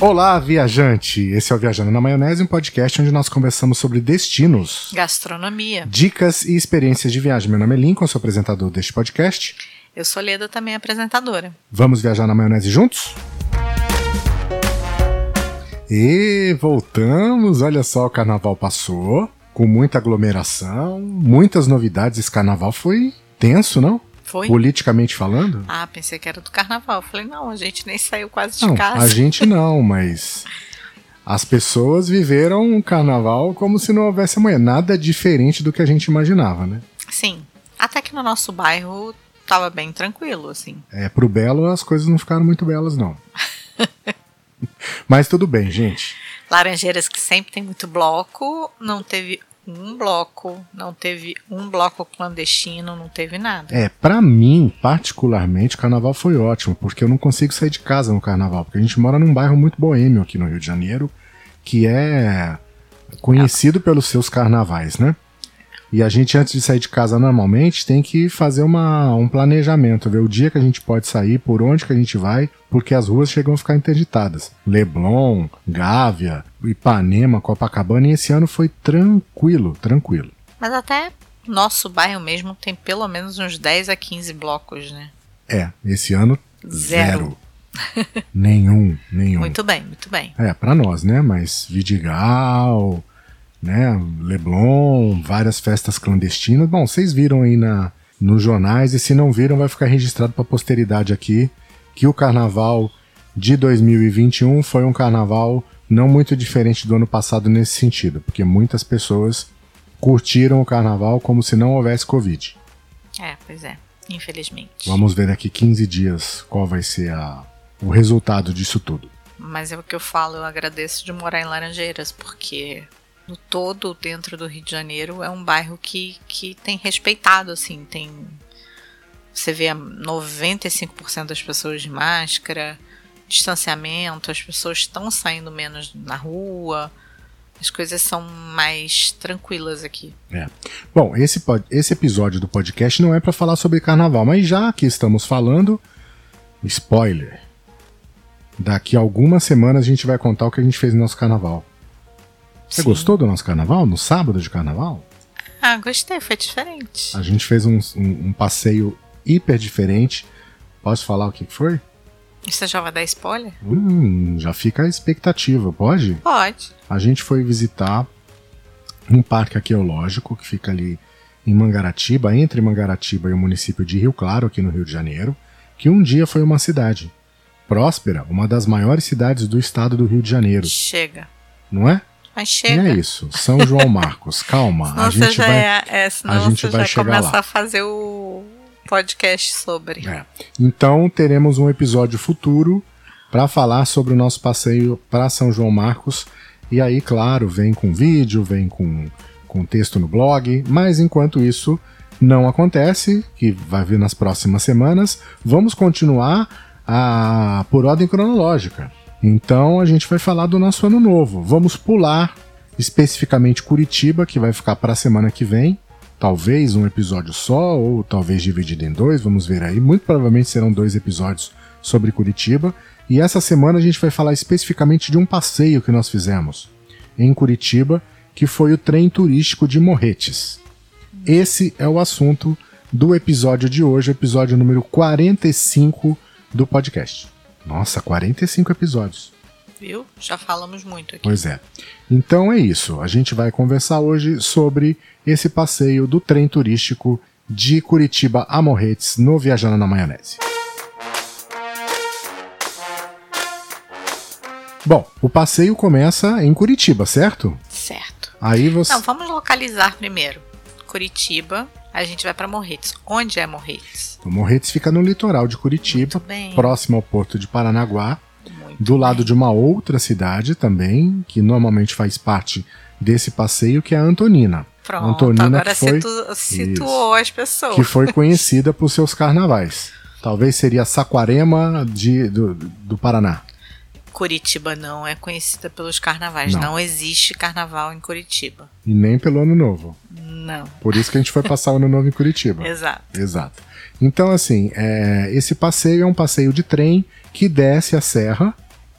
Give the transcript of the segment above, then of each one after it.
Olá, viajante! Esse é o Viajando na Maionese, um podcast onde nós conversamos sobre destinos, Gastronomia. dicas e experiências de viagem. Meu nome é Lincoln, sou apresentador deste podcast. Eu sou Leda, também apresentadora. Vamos viajar na maionese juntos? E voltamos, olha só, o carnaval passou, com muita aglomeração, muitas novidades. Esse carnaval foi tenso, não? Foi? Politicamente falando? Ah, pensei que era do carnaval. Falei, não, a gente nem saiu quase de Não, casa. a gente não, mas as pessoas viveram o carnaval como se não houvesse amanhã. Nada diferente do que a gente imaginava, né? Sim. Até que no nosso bairro tava bem tranquilo, assim. É, pro Belo as coisas não ficaram muito belas, não. mas tudo bem, gente. Laranjeiras que sempre tem muito bloco, não teve um bloco, não teve um bloco clandestino, não teve nada. É, pra mim, particularmente, o carnaval foi ótimo, porque eu não consigo sair de casa no carnaval, porque a gente mora num bairro muito boêmio aqui no Rio de Janeiro, que é conhecido pelos seus carnavais, né? E a gente, antes de sair de casa normalmente, tem que fazer uma, um planejamento, ver o dia que a gente pode sair, por onde que a gente vai, porque as ruas chegam a ficar interditadas. Leblon, Gávea, Ipanema, Copacabana, e esse ano foi tranquilo, tranquilo. Mas até nosso bairro mesmo tem pelo menos uns 10 a 15 blocos, né? É, esse ano, Zero. zero. nenhum, nenhum. Muito bem, muito bem. É, pra nós, né? Mas Vidigal, né? Leblon, várias festas clandestinas. Bom, vocês viram aí na, nos jornais, e se não viram, vai ficar registrado pra posteridade aqui que o carnaval de 2021 foi um carnaval não muito diferente do ano passado nesse sentido, porque muitas pessoas curtiram o carnaval como se não houvesse Covid. É, pois é. Infelizmente. Vamos ver daqui 15 dias qual vai ser a, o resultado disso tudo. Mas é o que eu falo, eu agradeço de morar em Laranjeiras, porque no todo, dentro do Rio de Janeiro, é um bairro que, que tem respeitado, assim, tem. Você vê 95% das pessoas de máscara, distanciamento, as pessoas estão saindo menos na rua, as coisas são mais tranquilas aqui. É. Bom, esse, esse episódio do podcast não é pra falar sobre carnaval, mas já que estamos falando, spoiler. Daqui a algumas semanas a gente vai contar o que a gente fez no nosso carnaval. Você Sim. gostou do nosso carnaval? No sábado de carnaval? Ah, gostei, foi diferente. A gente fez um, um- um passeio hiper diferente. Posso falar o que foi? Você já vai dar spoiler? Hum, já fica a expectativa, pode? Pode. A gente foi visitar um parque arqueológico que fica ali em Mangaratiba, entre Mangaratiba e o município de Rio Claro, aqui no Rio de Janeiro, que um dia foi uma cidade. Próspera, uma das maiores cidades do estado do Rio de Janeiro, Chega. não é? Mas E chega. é isso. São João Marcos, calma. Senão a gente vai. é, é, a gente vai já chegar começa lá. a fazer o podcast sobre. É. Então teremos um episódio futuro para falar sobre o nosso passeio para São João Marcos. E aí, claro, vem com vídeo, vem com, com texto no blog. Mas enquanto isso não acontece, que vai vir nas próximas semanas, vamos continuar a, por ordem cronológica. Então a gente vai falar do nosso ano novo. Vamos pular especificamente Curitiba, que vai ficar para a semana que vem talvez um episódio só, ou talvez dividido em dois, vamos ver aí. Muito provavelmente serão dois episódios sobre Curitiba. E essa semana a gente vai falar especificamente de um passeio que nós fizemos em Curitiba, que foi o trem turístico de Morretes. Esse é o assunto do episódio de hoje, episódio número 45 do podcast. Nossa, 45 episódios. Viu? Já falamos muito aqui. Pois é. Então é isso. A gente vai conversar hoje sobre esse passeio do trem turístico de Curitiba a Morretes no Viajando na Maionese. Bom, o passeio começa em Curitiba, certo? Certo. Aí você. Não, vamos localizar primeiro. Curitiba, a gente vai pra Morretes. Onde é Morretes? O Morretes fica no litoral de Curitiba, próximo ao porto de Paranaguá, Muito do lado bem. de uma outra cidade também, que normalmente faz parte desse passeio, que é a Antonina. Pronto, Antonina agora foi- situ- situou as pessoas. que foi conhecida por seus carnavais. Talvez seria Saquarema de, do, do Paraná. Curitiba não é conhecida pelos carnavais. Não. Não. existe carnaval em Curitiba. E nem pelo Ano Novo. Não. Por isso que a gente foi passar o Ano Novo em Curitiba. Exato. Exato. Então, assim, é, esse passeio é um passeio de trem que desce a serra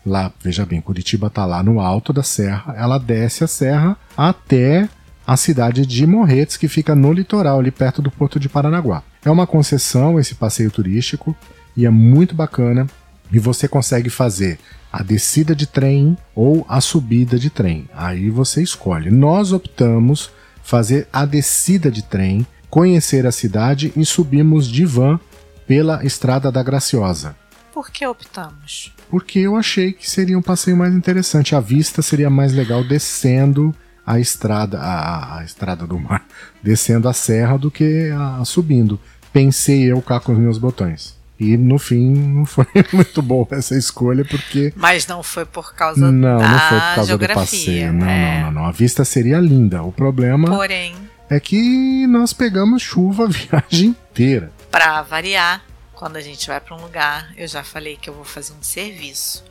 lá, veja bem, Curitiba está lá no alto da serra, ela desce a serra até a cidade de Morretes, que fica no litoral, ali perto do Porto de Paranaguá. É uma concessão esse passeio turístico e é muito bacana. E você consegue fazer a descida de trem ou a subida de trem. Aí você escolhe. Nós optamos fazer a descida de trem, conhecer a cidade e subimos de van pela Estrada da Graciosa. Por que optamos? Porque eu achei que seria um passeio mais interessante. A vista seria mais legal descendo a estrada, a, a estrada do mar, descendo a serra do que a, subindo. Pensei eu cá com os meus botões. E no fim não foi muito boa essa escolha porque. Mas não foi por causa não, da não foi por causa do passeio. Não, é. não, não, não. A vista seria linda. O problema Porém, é que nós pegamos chuva a viagem inteira. Para variar, quando a gente vai para um lugar, eu já falei que eu vou fazer um serviço.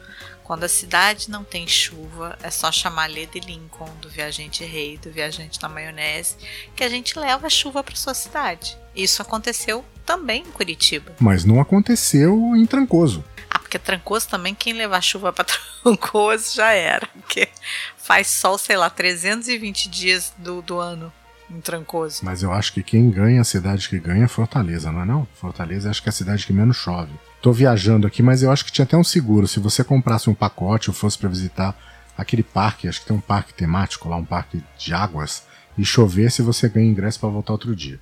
Quando a cidade não tem chuva, é só chamar Leda Lincoln, do Viajante Rei, do Viajante na Maionese, que a gente leva a chuva para sua cidade. Isso aconteceu também em Curitiba. Mas não aconteceu em Trancoso. Ah, porque Trancoso também, quem levar chuva para Trancoso já era. Porque faz sol, sei lá, 320 dias do, do ano em Trancoso. Mas eu acho que quem ganha, a cidade que ganha é Fortaleza, não é não? Fortaleza acho que é a cidade que menos chove. Tô viajando aqui, mas eu acho que tinha até um seguro. Se você comprasse um pacote ou fosse para visitar aquele parque, acho que tem um parque temático lá, um parque de águas, e chover se você ganha ingresso para voltar outro dia.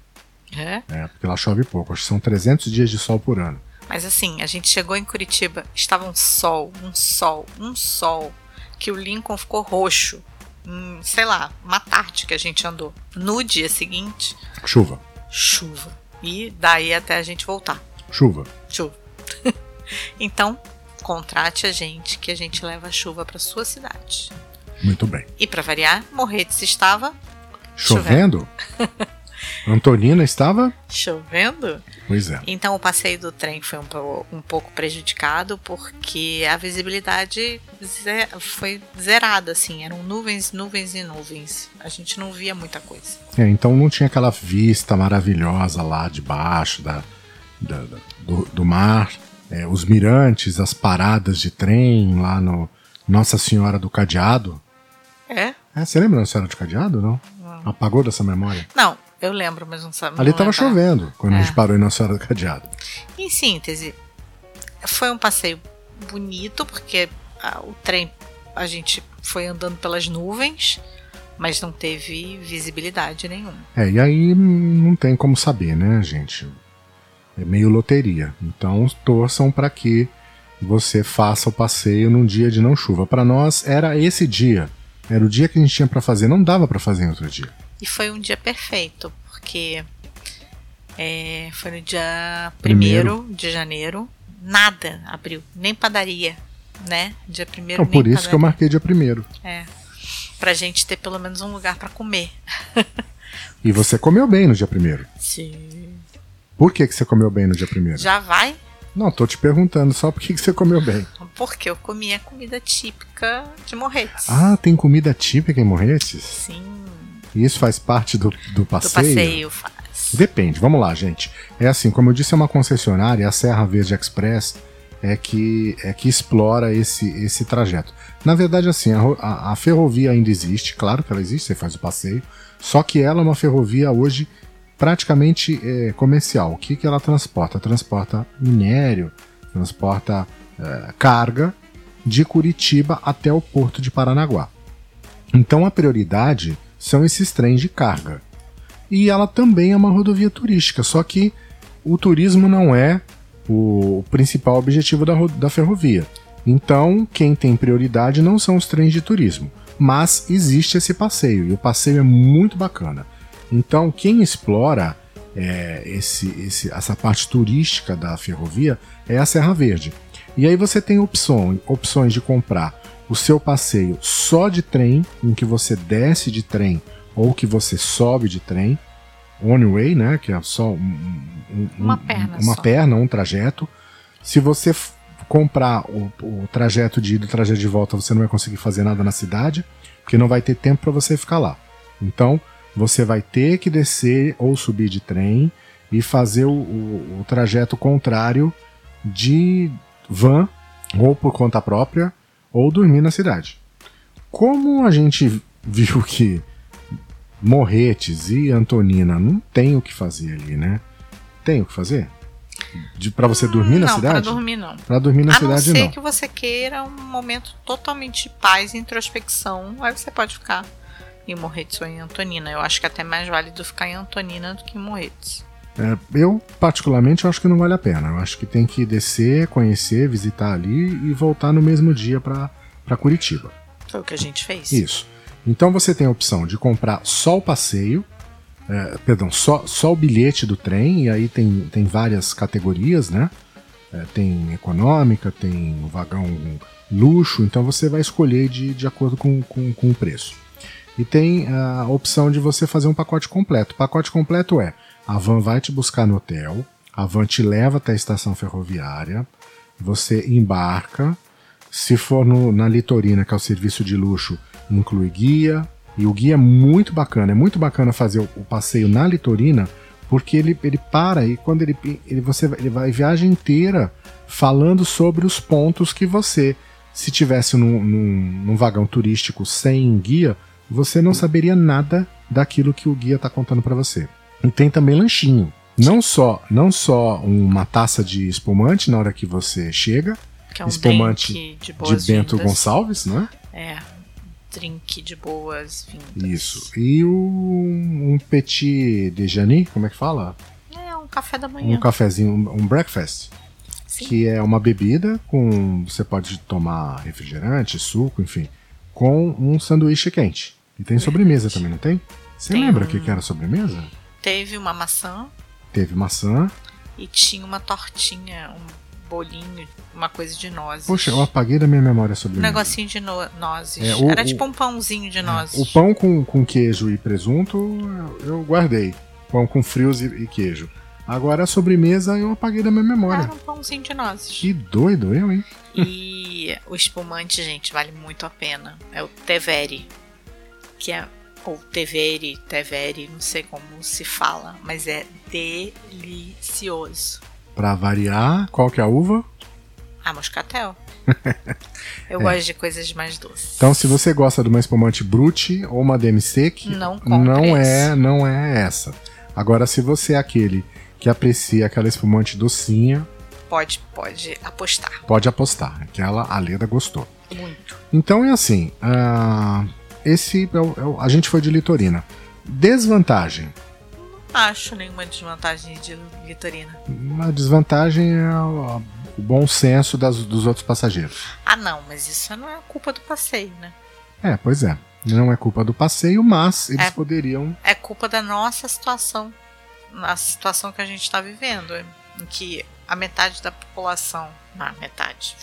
É? É, porque lá chove pouco. Acho que são 300 dias de sol por ano. Mas assim, a gente chegou em Curitiba, estava um sol, um sol, um sol, que o Lincoln ficou roxo em, sei lá, uma tarde que a gente andou. No dia seguinte. Chuva. Chuva. E daí até a gente voltar. Chuva. Chuva. Então, contrate a gente que a gente leva a chuva para sua cidade. Muito bem. E para variar, Morretes estava chovendo. chovendo. Antonina estava chovendo. Pois é. Então o passeio do trem foi um, um pouco prejudicado porque a visibilidade foi zerada, assim. Eram nuvens, nuvens e nuvens. A gente não via muita coisa. É, então não tinha aquela vista maravilhosa lá debaixo da, da, da do, do, mar. É, os mirantes, as paradas de trem lá no Nossa Senhora do Cadeado. É? é você lembra Nossa Senhora do Cadeado, não? não? Apagou dessa memória? Não, eu lembro, mas não sabe. Ali estava chovendo quando é. a gente parou em Nossa Senhora do Cadeado. Em síntese, foi um passeio bonito, porque ah, o trem a gente foi andando pelas nuvens, mas não teve visibilidade nenhuma. É, e aí não tem como saber, né, gente? É meio loteria. Então torçam para que você faça o passeio num dia de não chuva. Para nós era esse dia. Era o dia que a gente tinha para fazer, não dava para fazer em outro dia. E foi um dia perfeito, porque é, foi no dia 1 de janeiro. Nada abriu, nem padaria, né? Dia 1 Então, por isso padaria. que eu marquei dia 1 É. Pra gente ter pelo menos um lugar para comer. e você comeu bem no dia 1 Sim. Por que, que você comeu bem no dia 1 Já vai? Não, tô te perguntando só por que, que você comeu bem. Porque eu comi a comida típica de Morretes. Ah, tem comida típica em Morretes? Sim. E isso faz parte do, do passeio? Do passeio faz. Depende, vamos lá, gente. É assim, como eu disse, é uma concessionária, a Serra Verde Express é que, é que explora esse, esse trajeto. Na verdade, assim, a, a, a ferrovia ainda existe, claro que ela existe, você faz o passeio, só que ela é uma ferrovia hoje praticamente é, comercial. O que, que ela transporta? Transporta minério, transporta é, carga de Curitiba até o porto de Paranaguá. Então a prioridade são esses trens de carga. E ela também é uma rodovia turística, só que o turismo não é o principal objetivo da, da ferrovia. Então, quem tem prioridade não são os trens de turismo, mas existe esse passeio e o passeio é muito bacana. Então, quem explora é, esse, esse, essa parte turística da ferrovia é a Serra Verde. E aí você tem opção, opções de comprar o seu passeio só de trem, em que você desce de trem ou que você sobe de trem, one way, né, que é só um, um, uma, perna, uma só. perna, um trajeto. Se você comprar o, o trajeto de ida e o trajeto de volta, você não vai conseguir fazer nada na cidade, porque não vai ter tempo para você ficar lá. Então, você vai ter que descer ou subir de trem e fazer o, o, o trajeto contrário de van ou por conta própria ou dormir na cidade. Como a gente viu que Morretes e Antonina não tem o que fazer ali, né? Tem o que fazer? De, pra você dormir na não, cidade? Pra dormir não. Pra dormir na a cidade não ser não. que você queira um momento totalmente de paz e introspecção, aí você pode ficar em Morretes ou em Antonina. Eu acho que é até mais válido ficar em Antonina do que em Morretes. É, eu, particularmente, acho que não vale a pena. Eu acho que tem que descer, conhecer, visitar ali e voltar no mesmo dia pra Curitiba. Foi o que a gente fez. Isso. Então você tem a opção de comprar só o passeio, é, perdão, só, só o bilhete do trem, e aí tem, tem várias categorias, né? É, tem econômica, tem o vagão luxo, então você vai escolher de, de acordo com, com, com o preço. E tem a opção de você fazer um pacote completo. O pacote completo é: a van vai te buscar no hotel, a van te leva até a estação ferroviária, você embarca. Se for no, na Litorina, que é o serviço de luxo, inclui guia. E o guia é muito bacana. É muito bacana fazer o, o passeio na Litorina, porque ele, ele para e quando ele, ele, você, ele vai a viagem inteira falando sobre os pontos que você, se tivesse num, num, num vagão turístico sem guia, você não saberia nada daquilo que o guia está contando para você. E tem também lanchinho. Não só, não só uma taça de espumante na hora que você chega, Que é um espumante drink de de Bento vindas. Gonçalves, não é? Drink de boas vindas. Isso. E o, um petit déjeuner, como é que fala? É um café da manhã. Um cafezinho, um, um breakfast, Sim. que é uma bebida com você pode tomar refrigerante, suco, enfim, com um sanduíche quente. E tem sobremesa também, não tem? Você Tem lembra o um- que, que era sobremesa? Teve uma maçã Teve maçã. e tinha uma tortinha, um bolinho, uma coisa de nozes. Poxa, eu apaguei da minha memória a Um negocinho de no- nozes. É, o- Era o- tipo um pãozinho de nozes. O pão com, com queijo e presunto eu, guardei. Pão com frios e, e queijo. Agora a sobremesa eu apaguei da minha memória. Era um pãozinho de nozes. Que doido eu, hein? E o espumante, gente, vale muito a pena. É o Teveri. Que é. Ou Teveri, Teveri, não sei como se fala, mas é delicioso. Pra variar, qual que é a uva? Ah, moscatel. Eu É. gosto de coisas mais doces. Então, se você gosta de uma espumante Brute ou uma DMC, Não compre não é, não é essa. Agora, se você é aquele que aprecia aquela espumante docinha, Pode, pode apostar. pode apostar. Aquela a Leda gostou. Muito. Então é assim. ah, esse é o- é o- a gente foi de litorina. Desvantagem. Acho nenhuma desvantagem de Vitorina. A desvantagem é o, o bom senso das- dos outros passageiros. Ah, não, mas isso não é culpa do passeio, né? É, pois é. Não é culpa do passeio, mas eles É. poderiam. É culpa da nossa situação. Na situação que a gente está vivendo. Em que a metade da população. Ah, metade.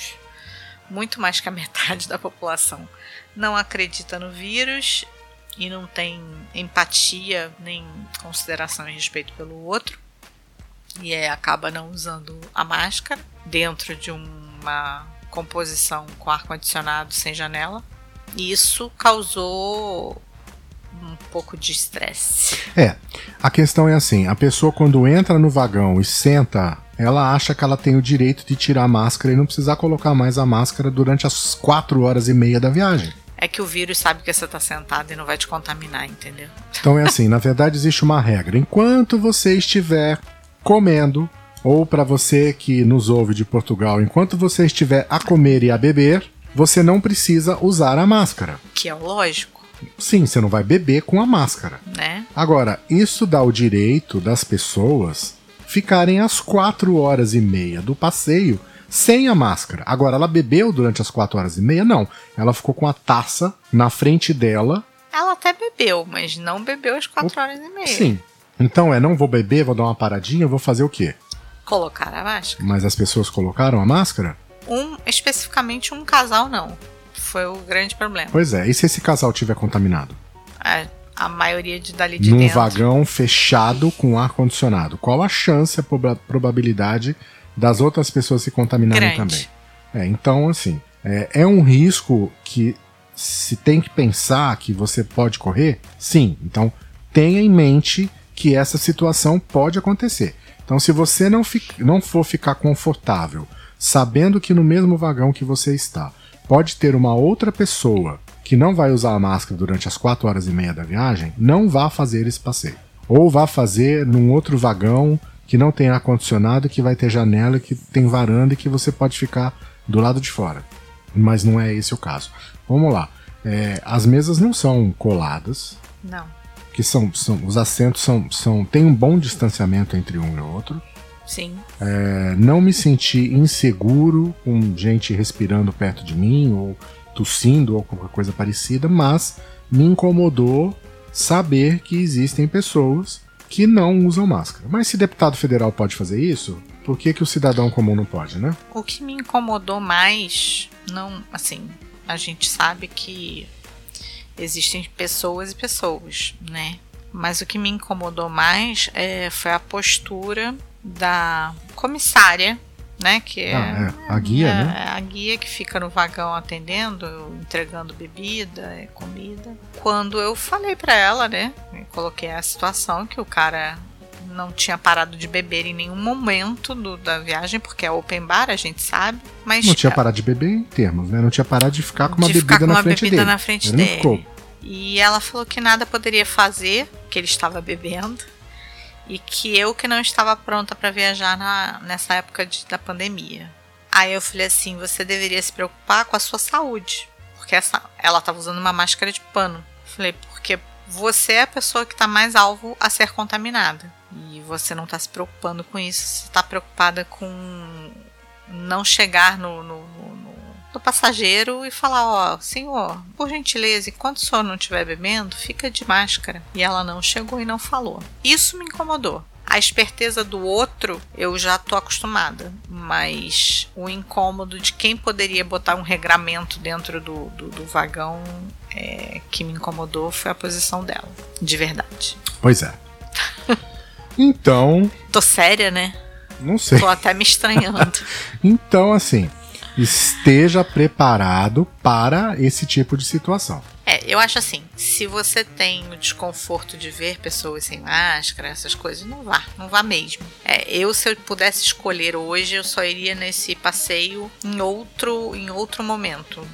Muito mais que a metade da população não acredita no vírus e não tem empatia nem consideração e respeito pelo outro. E é, acaba não usando a máscara dentro de uma composição com ar-condicionado sem janela. Isso causou um pouco de estresse. É, a questão é assim: a pessoa quando entra no vagão e senta, ela acha que ela tem o direito de tirar a máscara e não precisar colocar mais a máscara durante as quatro horas e meia da viagem. É que o vírus sabe que você tá sentado e não vai te contaminar, entendeu? Então é assim, na verdade existe uma regra. Enquanto você estiver comendo, ou para você que nos ouve de Portugal, enquanto você estiver a comer e a beber, você não precisa usar a máscara. Que é lógico, Sim, você não vai beber com a máscara. né? Agora, isso dá o direito das pessoas ficarem as quatro horas e meia do passeio sem a máscara. Agora, ela bebeu durante as quatro horas e meia? Não. Ela ficou com a taça na frente dela. Ela até bebeu, mas não bebeu as quatro horas e meia. Sim. Então é, não vou beber, vou dar uma paradinha, vou fazer o quê? Colocar a máscara. Mas as pessoas colocaram a máscara? Um, especificamente um casal, não. Foi o grande problema. Pois é, e se esse casal tiver contaminado? A, a maioria de dali de Num dentro. vagão fechado com ar-condicionado. Qual a chance, a proba- probabilidade das outras pessoas se contaminarem Grande. também? É, então, assim, é, é um risco que se tem que pensar que você pode correr? Sim. Então, tenha em mente que essa situação pode acontecer. Então, se você não, não for ficar confortável, sabendo que no mesmo vagão que você está, pode ter uma outra pessoa que não vai usar a máscara durante as 4 horas e meia da viagem, não vá fazer esse passeio. Ou vá fazer num outro vagão que não tem ar-condicionado, que vai ter janela, que tem varanda e que você pode ficar do lado de fora. Mas não é esse o caso. Vamos lá. É, as mesas não são coladas. Não. Que são, são os assentos são, são tem um bom distanciamento entre um e outro. Sim. É, não me senti inseguro com gente respirando perto de mim ou tossindo ou qualquer coisa parecida, mas me incomodou saber que existem pessoas que não usam máscara. Mas se deputado federal pode fazer isso, por que, que o cidadão comum não pode, né? O que me incomodou mais, não, assim, a gente sabe que existem pessoas e pessoas, né? Mas o que me incomodou mais é, foi a postura da comissária né? Que é, ah, é. a guia, é, né? A guia que fica no vagão atendendo, entregando bebida, comida. Quando eu falei para ela, né? Coloquei a situação que o cara não tinha parado de beber em nenhum momento do, da viagem, porque é open bar, a gente sabe. Mas não tinha parado de beber em termos, né? Não tinha parado de ficar com uma bebida, com na, uma frente bebida dele. na frente Ele dele. Não ficou. E ela falou que nada poderia fazer, que ele estava bebendo e que eu que não estava pronta para viajar na, nessa época de, da pandemia. Aí eu falei assim: você deveria se preocupar com a sua saúde, porque essa, ela estava usando uma máscara de pano. Falei, porque você é a pessoa que está mais alvo a ser contaminada e você não está se preocupando com isso, você está preocupada com não chegar no, no, no passageiro e falar: Ó, oh, senhor, por gentileza, enquanto o senhor não estiver bebendo, fica de máscara. E ela não chegou e não falou. Isso me incomodou. A esperteza do outro eu já tô acostumada, mas o incômodo de quem poderia botar um regramento dentro do, do, do vagão é, que me incomodou foi a posição dela, de verdade. Pois é. então. Tô séria, né? Não sei. Tô até me estranhando. então, assim, esteja preparado para esse tipo de situação. É, eu acho assim, se você tem o desconforto de ver pessoas sem máscara, essas coisas, não vá, não vá mesmo. É, eu, se eu pudesse escolher hoje, eu só iria nesse passeio em outro, em outro momento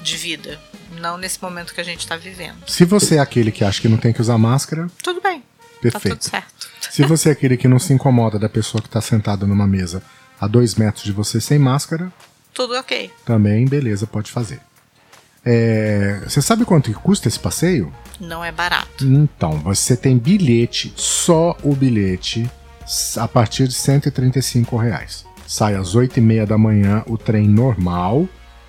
de vida, não nesse momento que a gente está vivendo. Se você é aquele que acha que não tem que usar máscara, tudo bem. Perfeito. Tá tudo certo. Se você é aquele que não se incomoda da pessoa que está sentada numa mesa a dois metros de você sem máscara, tudo ok. Também, beleza, pode fazer. É, você sabe quanto custa esse passeio? Não é barato. Então, você tem bilhete, só o bilhete, a partir de 135 reais. Sai às 8 e meia da manhã o trem normal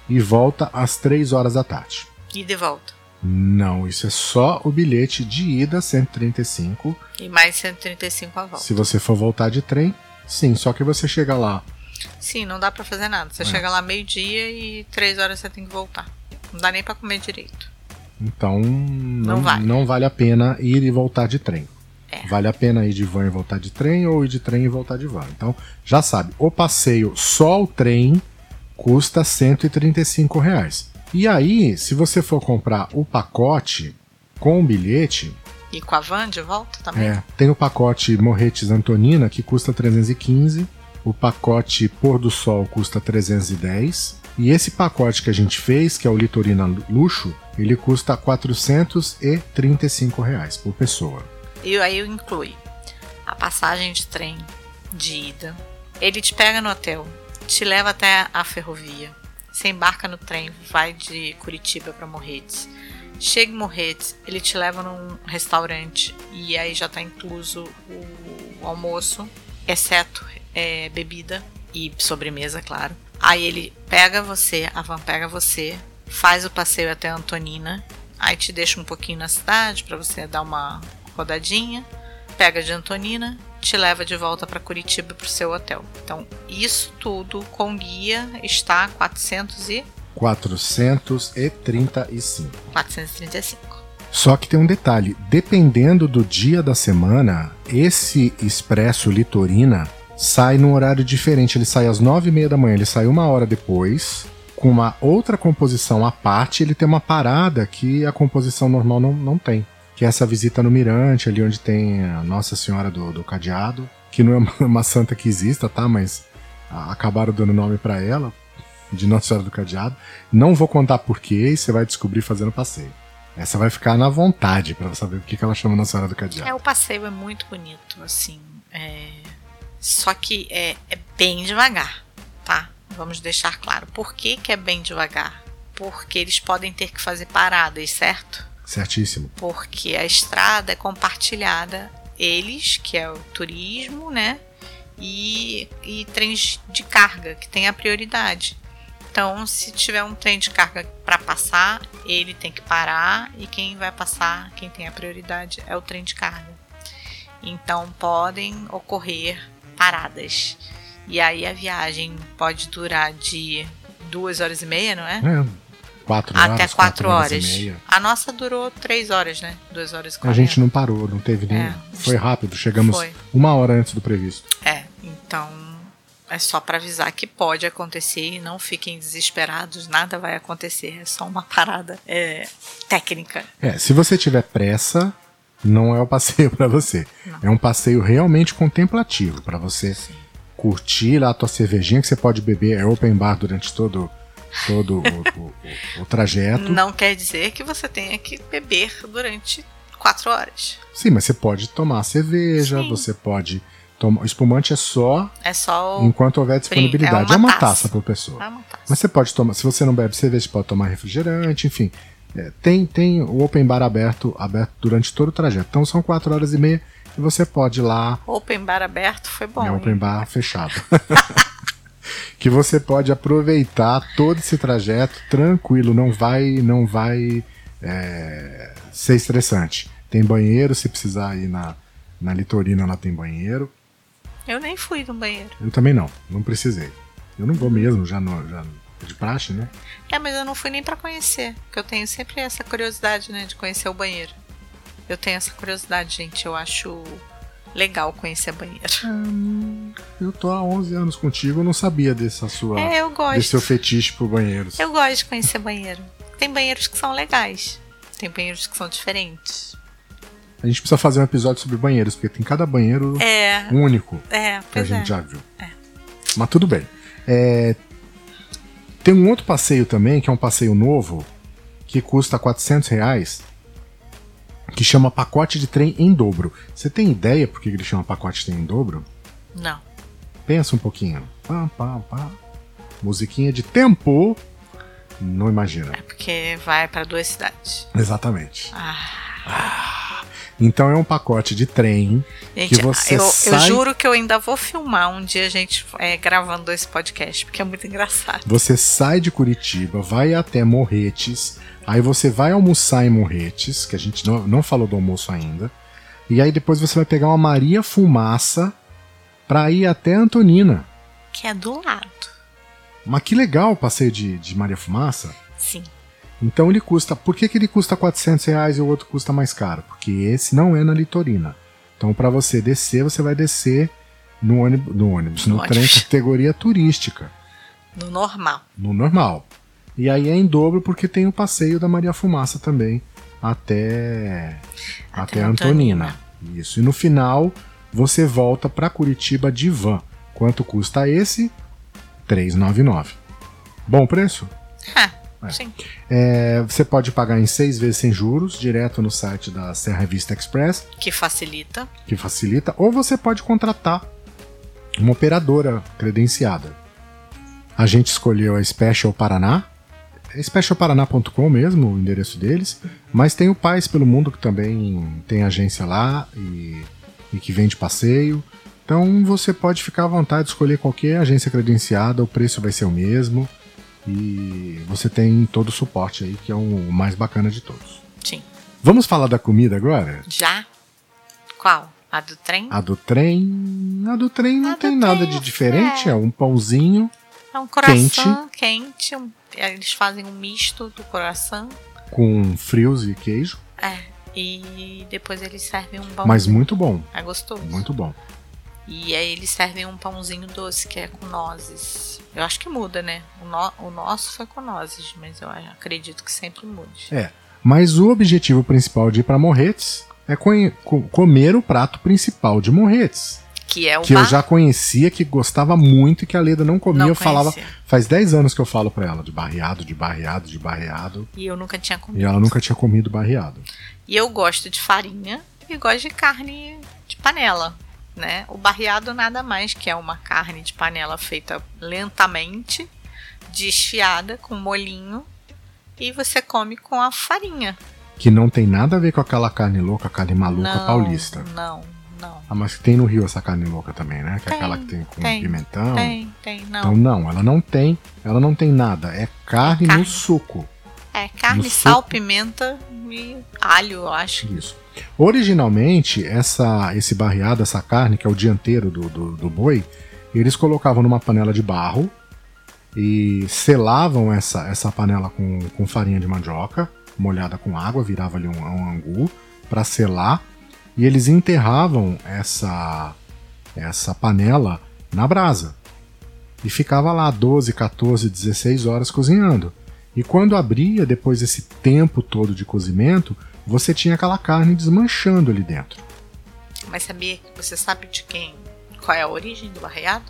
e volta às 3 horas da tarde. E de volta? Não, isso é só o bilhete de ida, 135. E mais 135 a volta. Se você for voltar de trem, sim, só que você chega lá Sim, não dá para fazer nada. Você é. chega lá meio-dia e três horas você tem que voltar. Não dá nem para comer direito. Então não, não, vale. não vale a pena ir e voltar de trem. É. Vale a pena ir de van e voltar de trem ou ir de trem e voltar de van. Então, já sabe, o passeio só o trem custa 135 reais. E aí, se você for comprar o pacote com o bilhete. E com a van de volta também? É, tem o pacote Morretes Antonina que custa 315 o pacote Pôr do Sol custa 310. E esse pacote que a gente fez, que é o Litorina Luxo, ele custa 435 reais por pessoa. E aí inclui a passagem de trem de ida. Ele te pega no hotel, te leva até a ferrovia. Você embarca no trem, vai de Curitiba para Morretes. Chega em Morretes, ele te leva num restaurante e aí já está incluso o almoço, exceto é, bebida e sobremesa, claro. Aí ele pega você, a van pega você, faz o passeio até Antonina, aí te deixa um pouquinho na cidade para você dar uma rodadinha, pega de Antonina, te leva de volta para Curitiba para o seu hotel. Então, isso tudo com guia está 400 e 435. 435. Só que tem um detalhe, dependendo do dia da semana, esse expresso Litorina sai num horário diferente. Ele sai às nove e meia da manhã, ele sai uma hora depois, com uma outra composição à parte. Ele tem uma parada que a composição normal não, não tem. Que é essa visita no Mirante, ali onde tem a Nossa Senhora do, do Cadeado, que não é uma, uma santa que exista, tá? Mas acabaram dando nome para ela. de Nossa Senhora do Cadeado. Não vou contar porquê e você vai descobrir fazendo passeio. Essa vai ficar na vontade para saber por que ela chama Nossa Senhora do Cadeado. É, o passeio é muito bonito, assim. É... Só que é, é bem devagar, tá? Vamos deixar claro. Por que, que é bem devagar? Porque eles podem ter que fazer paradas, certo? Certíssimo. Porque a estrada é compartilhada. Eles, que é o turismo, né? E, e trens de carga, que tem a prioridade. Então, se tiver um trem de carga para passar, ele tem que parar e quem vai passar, quem tem a prioridade, é o trem de carga. Então, podem ocorrer paradas. E aí a viagem pode durar de duas horas e meia, não é? É, quatro horas. Até quatro, horas. horas. e meia. A nossa durou três horas, né? Duas horas e A gente não parou, não teve nem. É. Foi rápido, chegamos Foi. uma hora antes do previsto. É, então é só para avisar que pode acontecer e não fiquem desesperados, nada vai acontecer, é só uma parada é, técnica. É, se você tiver pressa, não é o passeio pra você. É um passeio realmente contemplativo pra você curtir lá a tua cervejinha que você pode beber, é open bar durante todo todo o, o- o- trajeto. Não quer dizer que você tenha que beber durante quatro horas. Sim, mas você pode tomar cerveja, Sim. você pode tomar. O espumante é só É só o. enquanto houver disponibilidade. é É uma uma, taça. taça por pessoa. Ah, uma taça. Mas você pode tomar, se você não bebe cerveja, você pode tomar refrigerante, enfim. É, tem, tem o open bar aberto, aberto durante todo o trajeto. Então são quatro horas e meia e você pode ir lá, Open bar aberto foi bom. é open hein? bar fechado. que você pode aproveitar todo esse trajeto tranquilo, não vai, não vai é, ser estressante. Tem banheiro, se precisar ir na, na litorina, lá tem banheiro. Eu nem fui no banheiro. Eu também não, não precisei. Eu não vou mesmo, já, no, já de praxe, né? É, mas eu não fui nem pra conhecer, porque eu tenho sempre essa curiosidade, né, de conhecer o banheiro. Eu tenho essa curiosidade, gente. Eu acho legal conhecer banheiro. Eu tô há 11 anos contigo, eu não sabia dessa sua, É, eu gosto. desse seu fetiche por banheiros. Eu gosto de conhecer banheiro. Tem banheiros que são legais. Tem banheiros que são diferentes. A gente precisa fazer um episódio sobre banheiros, porque tem cada banheiro É, único é, que a pois é. gente já viu. Mas tudo bem. É, Tem um outro passeio também, que é um passeio novo, que custa 400 reais, que chama pacote de trem em dobro. Você tem ideia por que ele chama pacote de trem em dobro? Não. Pensa um pouquinho. Pá, pá, pá. Musiquinha de tempo. Não imagina. É porque vai pra duas cidades. Exatamente. Ah, Então é um pacote de trem gente, que você eu, eu sai, juro que eu ainda vou filmar um dia a gente é, gravando esse podcast, porque é muito engraçado. você sai de Curitiba, vai até Morretes, aí você vai almoçar em Morretes, que a gente não, não falou do almoço ainda, e aí depois você vai pegar uma Maria Fumaça pra ir até Antonina. Que é do lado. Mas que legal o passeio de, de Maria Fumaça. Sim. Então ele custa. Por que, que ele custa 400 reais e o outro custa mais caro? Porque esse não é na Litorina. Então para você descer, você vai descer no ônibus, no, ônibus, no, No trem ônibus. categoria turística, No normal. no normal. E aí é em dobro porque tem o passeio da Maria Fumaça também até até, Até Antonina. Isso. E no final você volta para Curitiba de van. Quanto custa esse? 399. Bom preço? É. sim. É, você pode pagar em seis vezes sem juros, direto no site da Serra Vista Express, Que facilita. que facilita, ou você pode contratar uma operadora credenciada. A gente escolheu a Special Paraná, é specialparaná.com mesmo, o endereço deles, mas tem o Pais pelo Mundo que também tem agência lá e, e que vende passeio. Então você pode ficar à vontade de escolher qualquer agência credenciada, o preço vai ser o mesmo e você tem todo o suporte aí, que é o mais bacana de todos. Sim. Vamos falar da comida agora? Já? Qual? A do trem? A do trem. A do trem não do tem nada trem de é diferente, é. é um pãozinho É um coração quente. um- eles fazem um misto do coração. com frios e queijo, É. E depois eles servem um pão. mas muito bom, É gostoso. muito bom. E aí eles servem um pãozinho doce, que é com nozes. Eu acho que muda, né? O, no- o nosso foi com nozes, mas eu acredito que sempre mude. É. Mas o objetivo principal de ir para Morretes é comer o prato principal de Morretes, Que é o que eu bar- já conhecia, que gostava muito e que a Leda não comia. Não eu falava. conhecia. Faz 10 anos que eu falo pra ela de barreado, de barreado, de barreado. E eu nunca tinha comido. E ela nunca tinha comido barreado. E eu gosto de farinha e gosto de carne de panela, né? O barreado nada mais que é uma carne de panela feita lentamente, desfiada com molhinho e você come com a farinha. Que não tem nada a ver com aquela carne louca, carne maluca não, paulista. Não, não. Ah, mas tem no Rio essa carne louca também, né? Que é Tem, aquela que tem com tem, pimentão. Tem, tem, não. Então não, ela não tem, ela não tem nada. É carne, Carne. no suco. É carne, sal, pimenta e alho, eu acho. Isso. Originalmente, essa, esse barreado, essa carne, que é o dianteiro do, do, do boi, eles colocavam numa panela de barro e selavam essa, essa panela com, com farinha de mandioca, molhada com água, virava ali um, um angu para selar, e eles enterravam essa, essa panela na brasa. E ficava lá 12, 14, 16 horas cozinhando. E quando abria, depois desse tempo todo de cozimento, você tinha aquela carne desmanchando ali dentro. Mas sabia que você sabe de quem? Qual é a origem do barreado?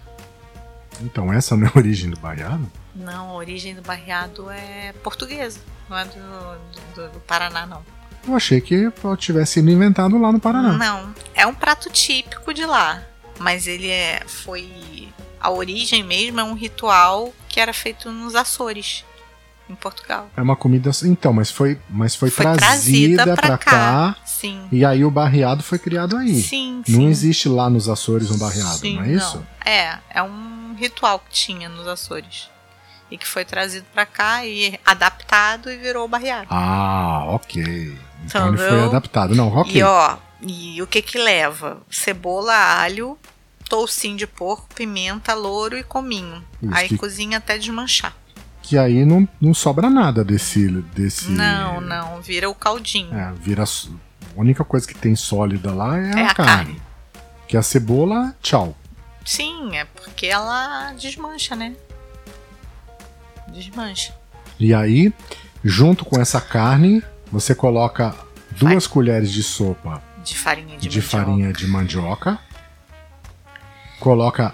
Então essa não é a origem do baiano? Não, a origem do barreado é portuguesa, não é do, do- do Paraná, não. Eu achei que tivesse sido inventado lá no Paraná. Não, é um prato típico de lá, mas ele é foi a origem mesmo é um ritual que era feito nos Açores, em Portugal. É uma comida. Então, mas foi, mas foi, Foi trazida, trazida pra pra cá. Sim. E aí o barreado foi criado aí. Sim, Não sim. existe lá nos Açores um barreado, Sim, não é isso? É, é um ritual que tinha nos Açores. E que foi trazido pra cá e adaptado e virou o barreado. Ah, ok. Então ele foi adaptado. Não, ok. E ó, e o que que leva? Cebola, alho, toucinho de porco, pimenta, louro e cominho. Isso, Aí que- cozinha até desmanchar. Que aí não, não sobra nada desse. desse Não, não, vira o caldinho. É, vira. A única coisa que tem sólida lá é, É a, a carne. carne. Que a cebola, tchau. Sim, é porque ela desmancha, né? Desmancha. E aí, junto com essa carne, você coloca duas colheres de sopa De farinha de, de, mandioca. farinha de mandioca. Coloca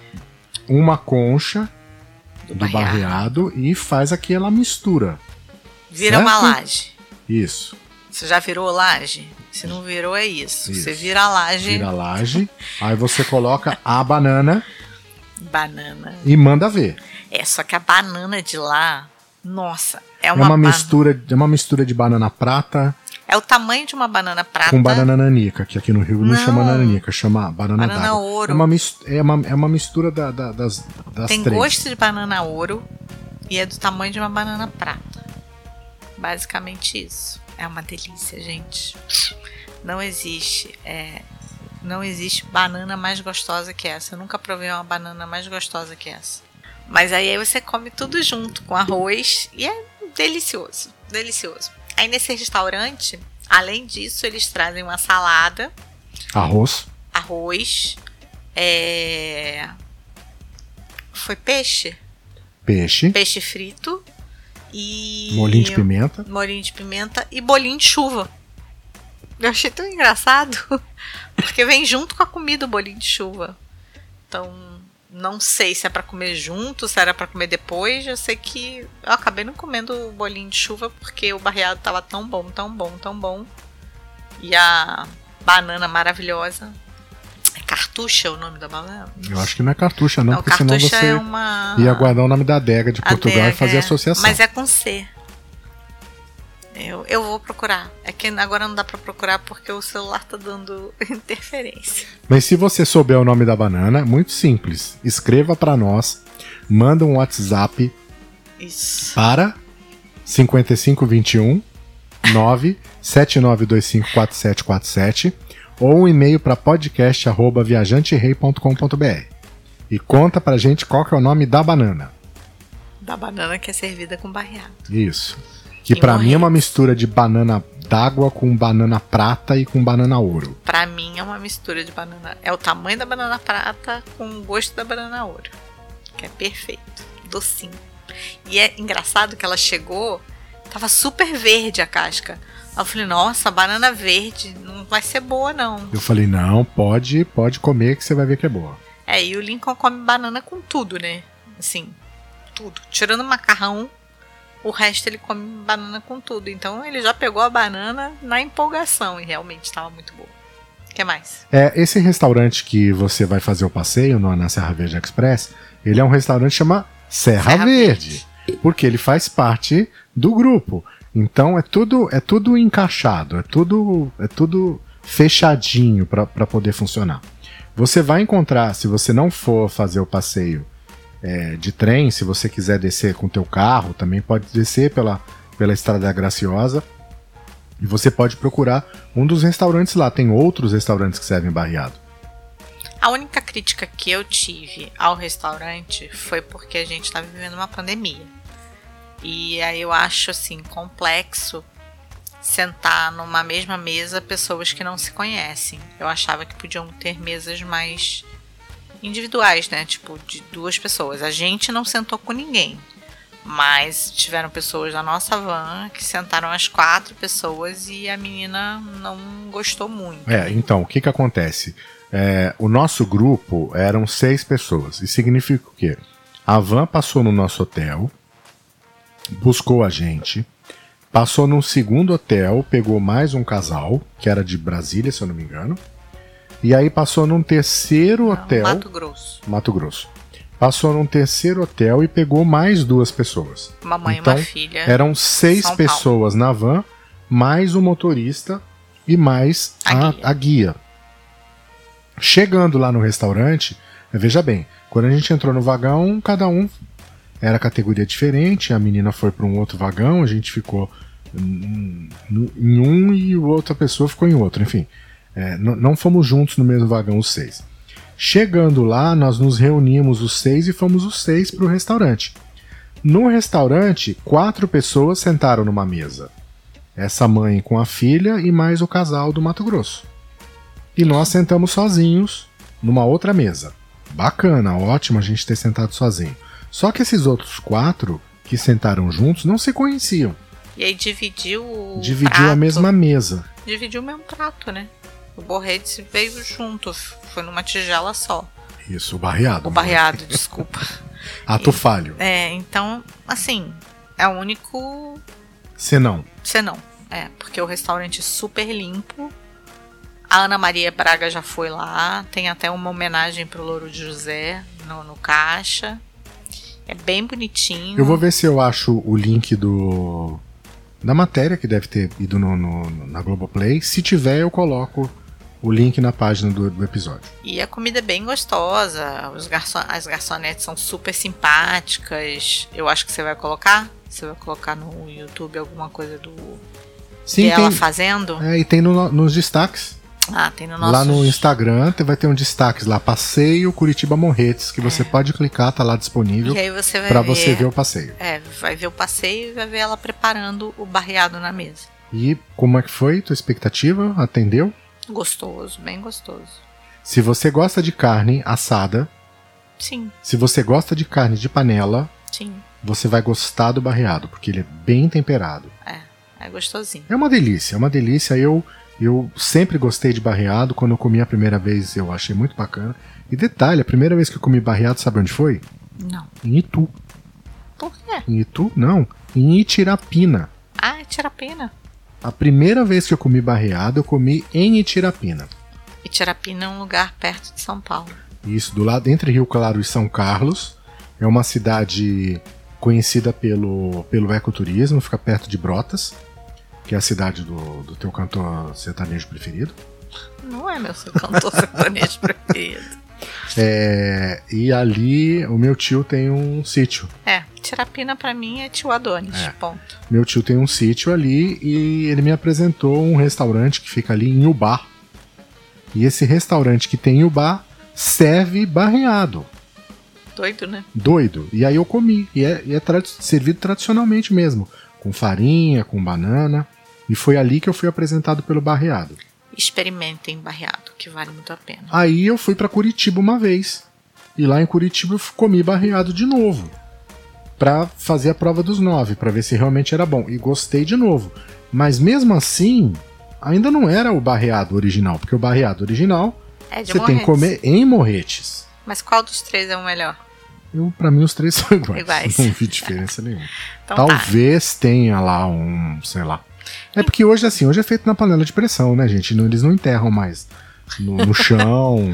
uma concha do, do barreado. barreado e faz aquela mistura. Vira uma certo? laje. Isso. Você já virou laje? Se não virou, é isso. Isso. Você vira a laje, Vira a laje. aí você coloca a banana banana. e manda ver. É, só que a banana de lá, nossa, é É uma, uma ba- mistura, é uma mistura de banana prata É o tamanho de uma banana prata. com banana nanica, que aqui no Rio não, Não. chama nanica, chama banana, Banana d'água. ouro. É uma, mis- é uma, é uma mistura da- da- das, das Tem três. gosto de banana ouro e é do tamanho de uma banana prata. Basicamente isso. É uma delícia, gente. Não existe. é, não existe banana mais gostosa que essa. Eu nunca provei uma banana mais gostosa que essa. Mas aí você come tudo junto com arroz e é delicioso. Delicioso. Aí nesse restaurante, além disso, eles trazem uma salada Arroz. arroz, é... foi peixe, Peixe. peixe frito e Molinho de pimenta. molinho de pimenta e bolinho de chuva. Eu achei tão engraçado porque vem junto com a comida o bolinho de chuva. Então não sei se é pra comer junto, se era pra comer depois. Eu sei que eu acabei não comendo o bolinho de chuva porque o barreado tava tão bom, tão bom, tão bom. E a banana maravilhosa. É cartucha o nome da banana? Eu acho que não é cartucha, não, Não, porque senão você é uma. ia guardar o nome da adega de Portugal e adega, fazer é. associação. Mas é com C. Eu, eu vou procurar. É que agora não dá pra procurar porque o celular tá dando interferência. Mas se você souber o nome da banana, é muito simples. Escreva para nós, manda um WhatsApp Isso. para 5521 979254747 ou um e-mail para podcast@viajanterei.com.br. E conta pra gente qual que é o nome da banana. Da banana que é servida com barreado. Isso. Que pra mim é uma mistura de banana d'água com banana prata e com banana ouro. Pra mim é uma mistura de banana. É o tamanho da banana prata com o gosto da banana ouro. Que é perfeito. Docinho. E é engraçado que ela chegou, tava super verde a casca. Aí eu falei, nossa, banana verde não vai ser boa, não. Eu falei, não, pode, pode comer que você vai ver que é boa. É, e o Lincoln come banana com tudo, né? Assim, tudo. Tirando macarrão, o resto ele come banana com tudo. Então ele já pegou a banana na empolgação e realmente estava muito boa. O que mais? É, esse restaurante que você vai fazer o passeio no, na Serra Verde Express, ele é um restaurante que chama Serra, Serra Verde, Verde, porque ele faz parte do grupo. Então é tudo é tudo encaixado, é tudo é tudo fechadinho para poder funcionar. Você vai encontrar, se você não for fazer o passeio é, de trem, se você quiser descer com teu carro, também pode descer pela, pela Estrada Graciosa. E você pode procurar um dos restaurantes lá. Tem outros restaurantes que servem barreado. A única crítica que eu tive ao restaurante foi porque a gente está vivendo uma pandemia. E aí eu acho assim complexo sentar numa mesma mesa pessoas que não se conhecem. Eu achava que podiam ter mesas mais individuais, né? Tipo, de duas pessoas. A gente não sentou com ninguém. Mas tiveram pessoas da nossa van que sentaram as quatro pessoas e a menina não gostou muito. É, então, o que que acontece? É, o nosso grupo eram seis pessoas. E significa o quê? A van passou no nosso hotel, buscou a gente, passou num segundo hotel, pegou mais um casal, que era de Brasília, se eu não me engano. E aí passou num terceiro hotel. Mato Grosso. Mato Grosso. Passou num terceiro hotel e pegou mais duas pessoas. Uma mãe então, e uma filha. Eram seis São pessoas Paulo. na van, mais o motorista e mais a, a, guia. a guia. Chegando lá no restaurante, veja bem, quando a gente entrou no vagão, cada um era categoria diferente, a menina foi para um outro vagão, a gente ficou em um e outra pessoa ficou em outro, enfim. É, não fomos juntos no mesmo vagão, os seis. Chegando lá, nós nos reunimos os seis e fomos os seis para o restaurante. No restaurante, quatro pessoas sentaram numa mesa. Essa mãe com a filha e mais o casal do Mato Grosso. E nós sentamos sozinhos numa outra mesa. Bacana, ótimo a gente ter sentado sozinho. Só que esses outros quatro que sentaram juntos não se conheciam. E aí dividiu o Dividiu prato. a mesma mesa. Dividiu o mesmo prato, né? O borrete veio junto, foi numa tigela só. Isso, o barreado. O barreado, desculpa. Ato e, falho. É, então, assim, é o único. Senão. Senão, é, porque o restaurante é super limpo. A Ana Maria Braga já foi lá, tem até uma homenagem pro Louro de José no, no caixa. É bem bonitinho. Eu vou ver se eu acho o link do da matéria que deve ter ido no, no, na Globoplay. Se tiver, eu coloco o link na página do, do episódio. E a comida é bem gostosa. Os garçon as garçonetes são super simpáticas. Eu acho que você vai colocar. Você vai colocar no YouTube alguma coisa do Sim, dela tem, fazendo? É, e tem no, nos destaques. Ah, tem no nosso... Lá no Instagram vai ter um destaque lá, Passeio Curitiba Morretes, que você é. pode clicar, tá lá disponível para você ver o passeio. É, vai ver o passeio e vai ver ela preparando o barreado na mesa. E como é que foi tua expectativa? Atendeu? Gostoso, bem gostoso. Se você gosta de carne assada, sim. Se você gosta de carne de panela, sim. Você vai gostar do barreado, porque ele é bem temperado. É, é gostosinho. É uma delícia, é uma delícia. Eu eu sempre gostei de barreado. Quando eu comi a primeira vez, eu achei muito bacana. E detalhe, a primeira vez que eu comi barreado, sabe onde foi? Não. Em Itu. Por quê? Em Itu? Não. Em Itirapina. Ah, Itirapina. A primeira vez que eu comi barreado, eu comi em Itirapina. Itirapina é um lugar perto de São Paulo. Isso, do lado entre Rio Claro e São Carlos. É uma cidade conhecida pelo, pelo ecoturismo, fica perto de Brotas que é a cidade do, do teu cantor sertanejo preferido. Não é meu cantor sertanejo preferido. É, e ali o meu tio tem um sítio. É, Tirapina para mim é tio Adonis, é. ponto. Meu tio tem um sítio ali e ele me apresentou um restaurante que fica ali em Ubá. E esse restaurante que tem em Ubá serve barreado. Doido, né? Doido. E aí eu comi. E é, e é tra servido tradicionalmente mesmo. Com farinha, com banana. E foi ali que eu fui apresentado pelo barreado. Experimentem barreado, que vale muito a pena. Aí eu fui para Curitiba uma vez. E lá em Curitiba eu comi barreado de novo. pra fazer a prova dos nove, pra ver se realmente era bom. E gostei de novo. Mas mesmo assim, ainda não era o barreado original, porque o barreado original É você tem que morretes. comer em morretes. Mas qual dos três é o melhor? Eu, pra mim, os três são iguais. Iguais. Não vi diferença nenhuma. Então tá. Talvez tenha lá um, sei lá. É porque hoje, assim, hoje é feito na panela de pressão, né, gente? Não- eles não enterram mais no, no chão.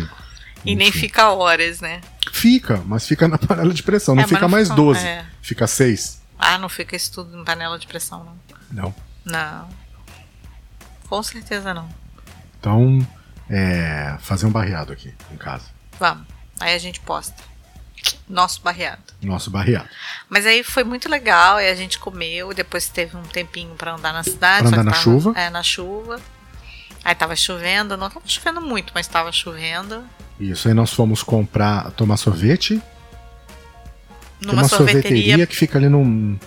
E nem fica horas, né? Fica, mas fica na panela de pressão. Não É, fica não mais fica- 12. é. Fica 6. Ah, não fica isso tudo em panela de pressão, não. Não. Não. Com certeza não. Então, é, fazer um barreado aqui em casa. Vamos. Aí a gente posta. Nosso barreado. Nosso barreado. Mas aí foi muito legal, e a gente comeu, depois teve um tempinho pra andar na cidade. Pra andar na tava- chuva. É, na chuva. Aí tava chovendo, não tava chovendo muito, mas tava chovendo. Isso, aí nós fomos comprar, tomar sorvete. Numa uma sorveteria. sorveteria que fica ali num,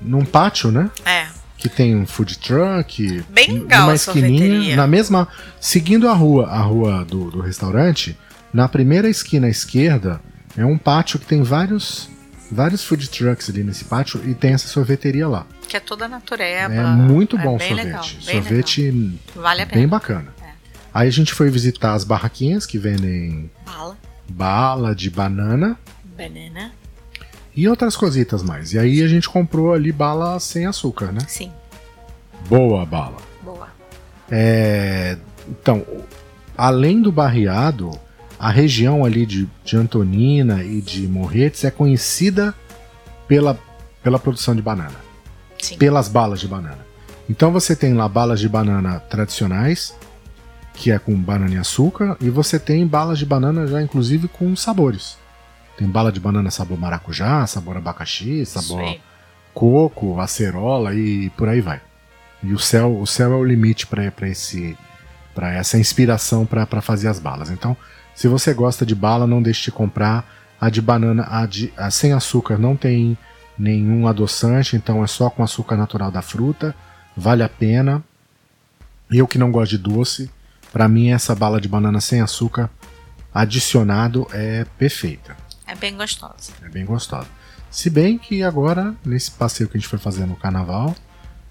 num pátio, né? É, que tem um food truck. Bem legal numa esquininha, sorveteria. na mesma, seguindo a rua, a rua do, do restaurante, na primeira esquina à esquerda é um pátio que tem vários vários food trucks ali nesse pátio e tem essa sorveteria lá. que é toda natureba. é muito bom o bem sorvete. legal, bem sorvete legal. Vale a bem pena. bacana. É. Aí a gente foi visitar as barraquinhas que vendem Bala, bala de banana banana. e outras cositas mais. E aí a gente comprou ali bala sem açúcar, né? Sim, Boa bala. boa. É, então, além do barreado, a região ali de, de Antonina e de Morretes é conhecida pela, pela produção de banana, Sim. pelas balas de banana. Então você tem lá balas de banana tradicionais, que é com banana e açúcar, e você tem balas de banana já inclusive com sabores. Tem bala de banana sabor maracujá, sabor abacaxi, sabor aí. coco, acerola e por aí vai. E o céu, o céu é o limite para esse para essa inspiração para fazer as balas. Então, se você gosta de bala, não deixe de comprar a de banana, a de a sem açúcar não tem nenhum adoçante, então é só com açúcar natural da fruta, vale a pena. Eu que não gosto de doce, para mim essa bala de banana sem açúcar adicionado é perfeita. É bem gostosa. É bem gostosa. Se bem que agora, nesse passeio que a gente foi fazer no carnaval,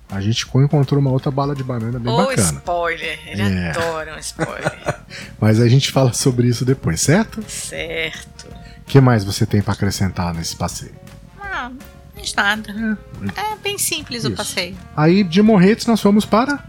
a gente encontrou uma outra bala de banana bem Ô, bacana. spoiler. Ele É. adora um spoiler. Mas a gente fala sobre isso depois, certo? certo. O que mais você tem para acrescentar nesse passeio? Ah, mais nada. É bem simples o Isso. passeio. Aí de Morretes nós fomos para.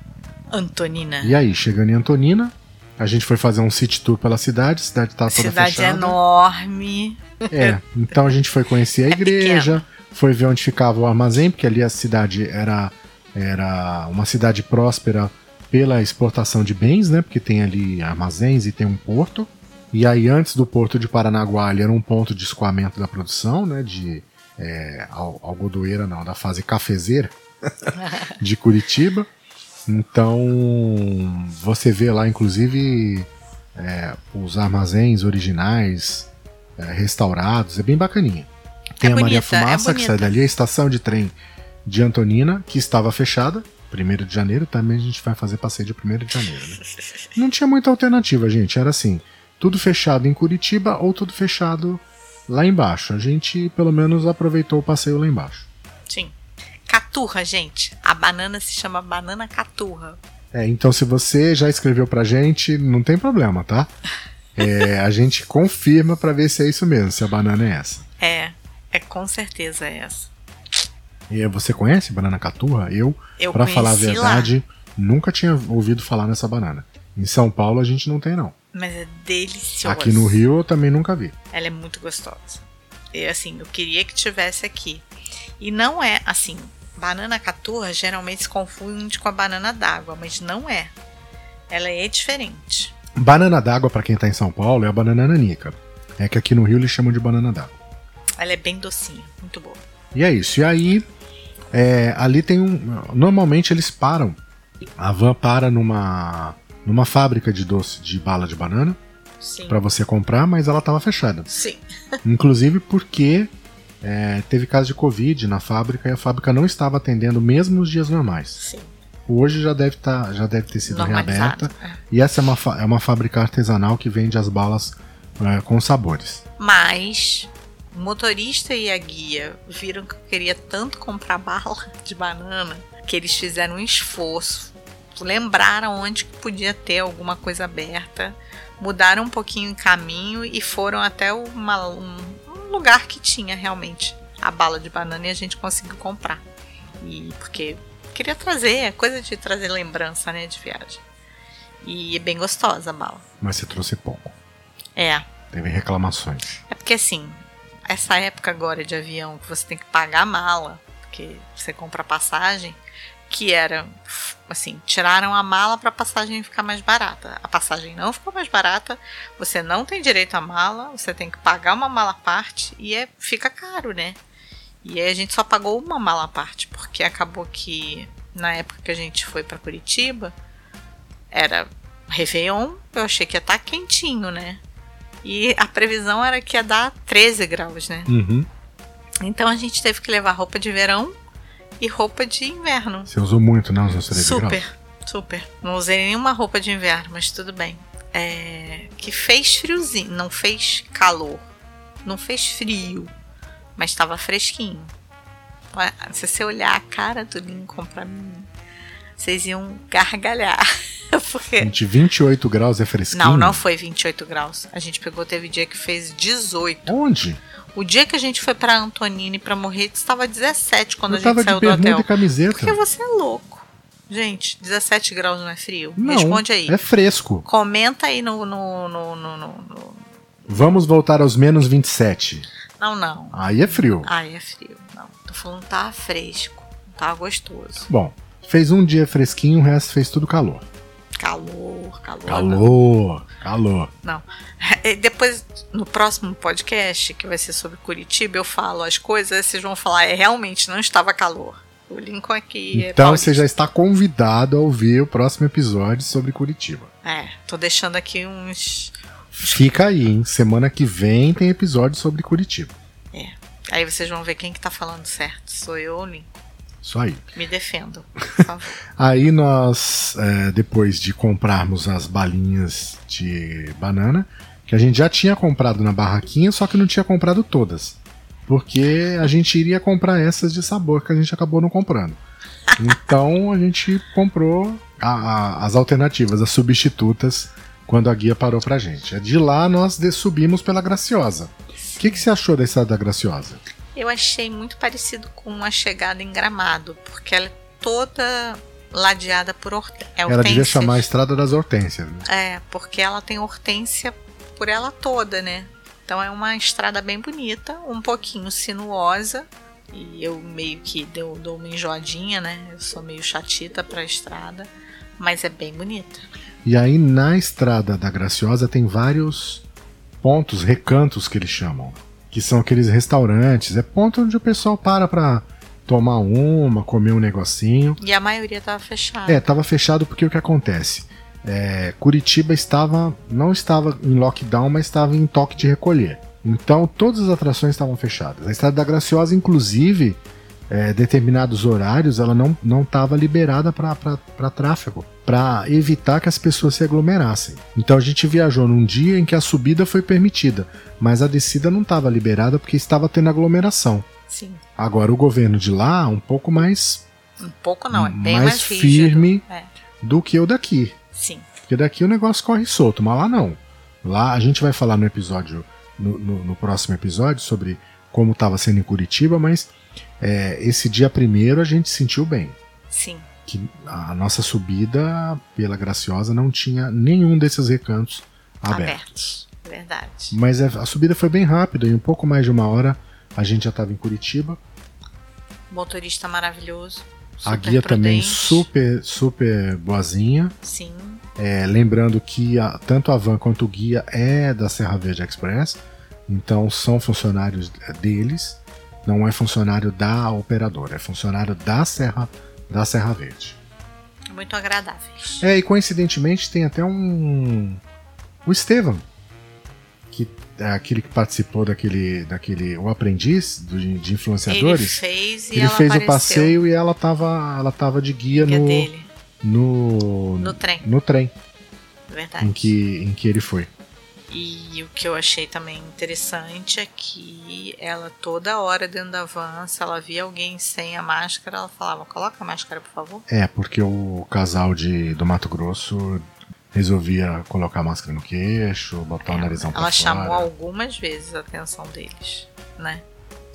Antonina. E aí, chegando em Antonina, a gente foi fazer um city tour pela cidade, a cidade tá toda Cidade fechada. enorme. É, então a gente foi conhecer a É igreja, foi ver onde ficava o armazém, porque ali a cidade era, era uma cidade próspera pela exportação de bens, né? Porque tem ali armazéns e tem um porto. E aí, antes do porto de Paranaguá, ali era um ponto de escoamento da produção, né? De é, al- algodoeira, não, da fase cafezeira de Curitiba. Então, você vê lá, inclusive, é, os armazéns originais é, restaurados, é bem bacaninha. Tem É a Maria bonita, é Fumaça, que sai dali, a estação de trem de Antonina, que estava fechada, 1 de janeiro, também a gente vai fazer passeio de 1 de janeiro. Né? Não tinha muita alternativa, gente, era assim, tudo fechado em Curitiba ou tudo fechado lá embaixo. A gente, pelo menos, aproveitou o passeio lá embaixo. Sim. Caturra, gente. A banana se chama banana caturra. É, então se você já escreveu pra gente, não tem problema, tá? É, a gente confirma pra ver se é isso mesmo, se a banana é essa. É, é com certeza essa. Você conhece banana caturra? Eu, Eu pra falar a verdade, nunca tinha ouvido falar nessa banana. Em São Paulo a gente não tem não. Mas é deliciosa. Aqui no Rio eu também nunca vi. Ela é muito gostosa. E assim, eu queria que tivesse aqui. E não é assim. Banana caturra geralmente se confunde com a banana d'água, mas não é. Ela é diferente. Banana d'água pra quem tá em São Paulo é a banana nanica. É que aqui no Rio eles chamam de banana d'água. Ela é bem docinha, muito boa. E é isso. E aí, é, ali tem um. Normalmente eles param. A van para numa, numa fábrica de doce de bala de banana Sim. para você comprar, mas ela estava fechada. Sim. Inclusive porque é, teve caso de Covid na fábrica e a fábrica não estava atendendo mesmo nos dias normais. Sim. Hoje já deve, tá, já deve ter sido reaberta. E essa é uma, é uma fábrica artesanal que vende as balas é, com sabores. Mas o motorista e a guia viram que eu queria tanto comprar bala de banana que eles fizeram um esforço, lembraram onde podia ter alguma coisa aberta, mudaram um pouquinho o caminho e foram até uma, um, um lugar que tinha realmente a bala de banana e a gente conseguiu comprar. E porque queria trazer, é coisa de trazer lembrança, né, de viagem. E é bem gostosa a bala. Mas você trouxe pouco. É. Teve reclamações. É porque assim, essa época agora de avião que você tem que pagar a mala, porque você compra passagem, que era assim, tiraram a mala para a passagem ficar mais barata. A passagem não ficou mais barata, você não tem direito à mala, você tem que pagar uma mala à parte e é, fica caro, né? E aí a gente só pagou uma mala à parte, porque acabou que na época que a gente foi para Curitiba, era Réveillon, eu achei que ia estar tá quentinho, né? E a previsão era que ia dar 13 graus, né? Uhum. Então a gente teve que levar roupa de verão e roupa de inverno. Você usou muito, não, os 13 super, graus? Super, Não usei nenhuma roupa de inverno, mas tudo bem. É, que fez friozinho, não fez calor. Não fez frio, mas estava fresquinho. Se você olhar a cara do Lincoln pra mim, vocês iam gargalhar. Porque... Gente, 28 graus é fresquinho? Não, não foi 28 graus. A gente pegou, teve dia que fez 18. Onde? O dia que a gente foi para Antonini para morrer, estava 17 quando Eu a gente saiu do hotel. E camiseta. Porque você é louco. Gente, 17 graus não é frio? Não, Responde aí. É fresco. Comenta aí no, no, no, no, no... Vamos voltar aos menos 27. Não, não. Aí é frio. Aí é frio. Não. Tô falando tá fresco. Tá gostoso. Bom, fez um dia fresquinho, o resto fez tudo calor. Calor, calor. Calor, não. calor. Não. Depois, no próximo podcast, que vai ser sobre Curitiba, eu falo as coisas, vocês vão falar, é realmente não estava calor. O Lincoln aqui é Então você já está convidado a ouvir o próximo episódio sobre Curitiba. É, tô deixando aqui uns. Fica aí, hein? Semana que vem tem episódio sobre Curitiba. É. Aí vocês vão ver quem que tá falando certo. Sou eu ou Lincoln. Isso aí. Me defendo, por favor. aí nós, é, depois de comprarmos as balinhas de banana, que a gente já tinha comprado na barraquinha, só que não tinha comprado todas. Porque a gente iria comprar essas de sabor que a gente acabou não comprando. Então a gente comprou a, a, as alternativas, as substitutas, quando a guia parou pra gente. De lá nós subimos pela Graciosa. O que, que você achou da estrada da Graciosa? Eu achei muito parecido com a chegada em Gramado, porque ela é toda ladeada por hortênsias. É ela devia chamar a Estrada das Hortênsias. Né? É, porque ela tem hortênsia por ela toda, né? Então é uma estrada bem bonita, um pouquinho sinuosa. E eu meio que dou, dou uma enjoadinha, né? Eu sou meio chatita pra estrada, mas é bem bonita. E aí na estrada da Graciosa tem vários pontos, recantos que eles chamam que são aqueles restaurantes, é ponto onde o pessoal para pra tomar uma, comer um negocinho. E a maioria tava fechada. É, tava fechado porque o que acontece? É, Curitiba estava, não estava em lockdown, mas estava em toque de recolher. Então todas as atrações estavam fechadas. A Estrada da Graciosa, inclusive, é, determinados horários, ela não estava liberada para tráfego, para evitar que as pessoas se aglomerassem. Então a gente viajou num dia em que a subida foi permitida, mas a descida não estava liberada porque estava tendo aglomeração. Sim. Agora o governo de lá, um pouco mais. Um pouco não, é bem mais, mais firme é. do que o daqui. Sim. Porque daqui o negócio corre solto, mas lá não. Lá a gente vai falar no episódio, no, no, no próximo episódio, sobre como estava sendo em Curitiba, mas é, esse dia primeiro a gente sentiu bem. Sim. Que a nossa subida pela Graciosa não tinha nenhum desses recantos abertos. abertos. Verdade. Mas é, a subida foi bem rápida, em um pouco mais de uma hora a gente já estava em Curitiba. Motorista maravilhoso. a guia prudente. também super, super boazinha. Sim. É, lembrando que a, tanto a van quanto o guia é da Serra Verde Express, então são funcionários deles não é funcionário da operadora, é funcionário da Serra, da Serra Verde. Muito agradáveis. É, e coincidentemente tem até um. O Estevam, que é aquele que participou daquele. daquele o aprendiz do, de influenciadores. Ele fez e ele fez apareceu. o passeio e ela tava, ela tava de guia, guia no, dele. no. No trem. No trem Verdade. em que, em que ele foi. E o que eu achei também interessante é que ela toda hora dentro da van, se ela via alguém sem a máscara, ela falava: "Coloca a máscara, por favor". É, porque o casal de do Mato Grosso resolvia colocar a máscara no queixo, botar é, o narizão pra Ela fora. chamou algumas vezes a atenção deles, né?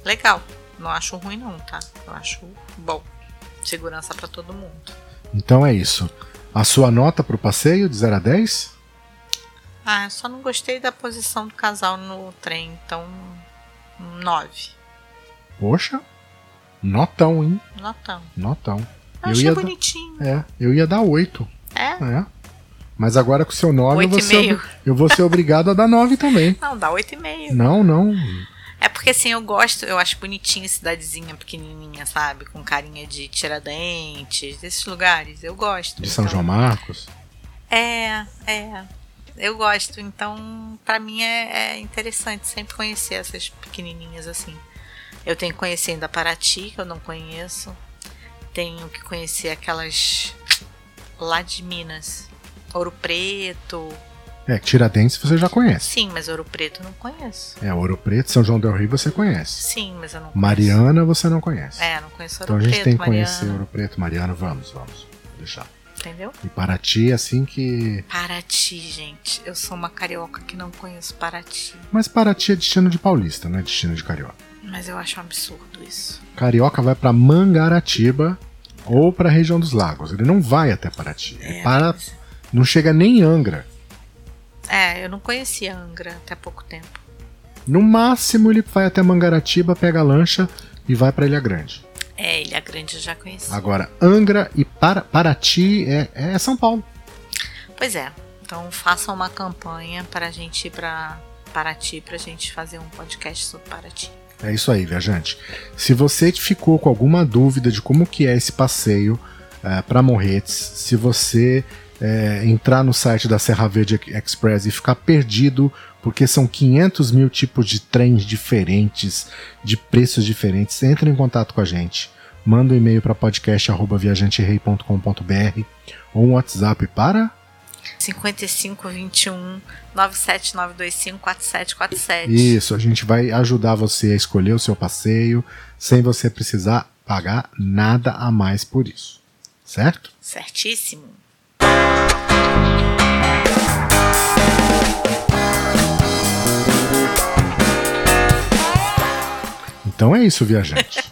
Legal. Não acho ruim não, tá? Eu acho bom. Segurança para todo mundo. Então é isso. A sua nota pro passeio de 0 a 10? Ah, eu só não gostei da posição do casal no trem, então 9. Poxa, notão, hein? Notão. Notão. Eu, eu achei bonitinho. Dar, é, eu ia dar 8. É? É. Mas agora com o seu 9 eu vou, ser, eu vou ser obrigado a dar 9 também. Não, dá 8,5. Não, não. É porque assim, eu gosto, eu acho bonitinho cidadezinha pequenininha, sabe? Com carinha de tiradentes, desses lugares. Eu gosto. De São então... João Marcos? É, é eu gosto. Então, para mim é, é, interessante sempre conhecer essas pequenininhas assim. Eu tenho que conhecer ainda Paraty, que eu não conheço. Tenho que conhecer aquelas lá de Minas. Ouro Preto. É, Tiradentes você já conhece. Sim, mas Ouro Preto eu não conheço. É, Ouro Preto, São João del Rio você conhece. Sim, mas eu não conheço. Mariana você não conhece. É, não conheço Ouro Preto. Então a gente Preto, tem que Mariana. conhecer Ouro Preto, Mariana, vamos, vamos. Vou deixar entendeu? E Paraty, assim que. Paraty, gente. Eu sou uma carioca que não conheço Paraty. Mas Paraty é destino de paulista, não é destino de carioca. Mas eu acho um absurdo isso. Carioca vai para Mangaratiba ou para a região dos lagos. Ele não vai até Paraty. É, para. Mas... Não chega nem em Angra. É, eu não conhecia Angra até pouco tempo. No máximo ele vai até Mangaratiba, pega a lancha e vai para Ilha Grande. É, Ilha Grande eu já conheci. Agora, Angra e para, Paraty é, é São Paulo. Pois é. Então façam uma campanha para a gente ir para Paraty, para a gente fazer um podcast sobre Paraty. É isso aí, viajante. Se você ficou com alguma dúvida de como que é esse passeio é, para Morretes, se você é, entrar no site da Serra Verde Express e ficar perdido, porque são 500 mil tipos de trens diferentes, de preços diferentes, entre em contato com a gente. Manda um e-mail para podcast.viajanterei.com.br ou um WhatsApp para 5521 97925 4747. Isso, a gente vai ajudar você a escolher o seu passeio sem você precisar pagar nada a mais por isso. Certo? Certíssimo. Então é isso, viajante.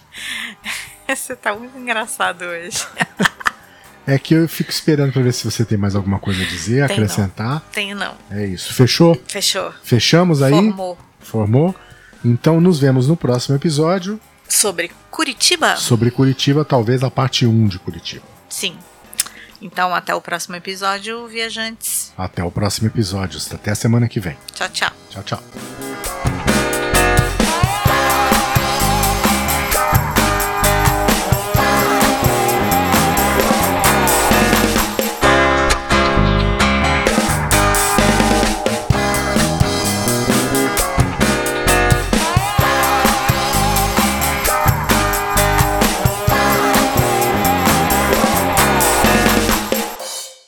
você tá muito engraçado hoje. é que eu fico esperando para ver se você tem mais alguma coisa a dizer, tem acrescentar. Não. Tenho não. É isso. Fechou? Fechou. Fechamos aí? Formou. Formou? Então nos vemos no próximo episódio. Sobre Curitiba? Sobre Curitiba, talvez a parte 1 de Curitiba. Sim. Então, até o próximo episódio, viajantes. Até o próximo episódio. Até a semana que vem. Tchau, tchau. Tchau, tchau.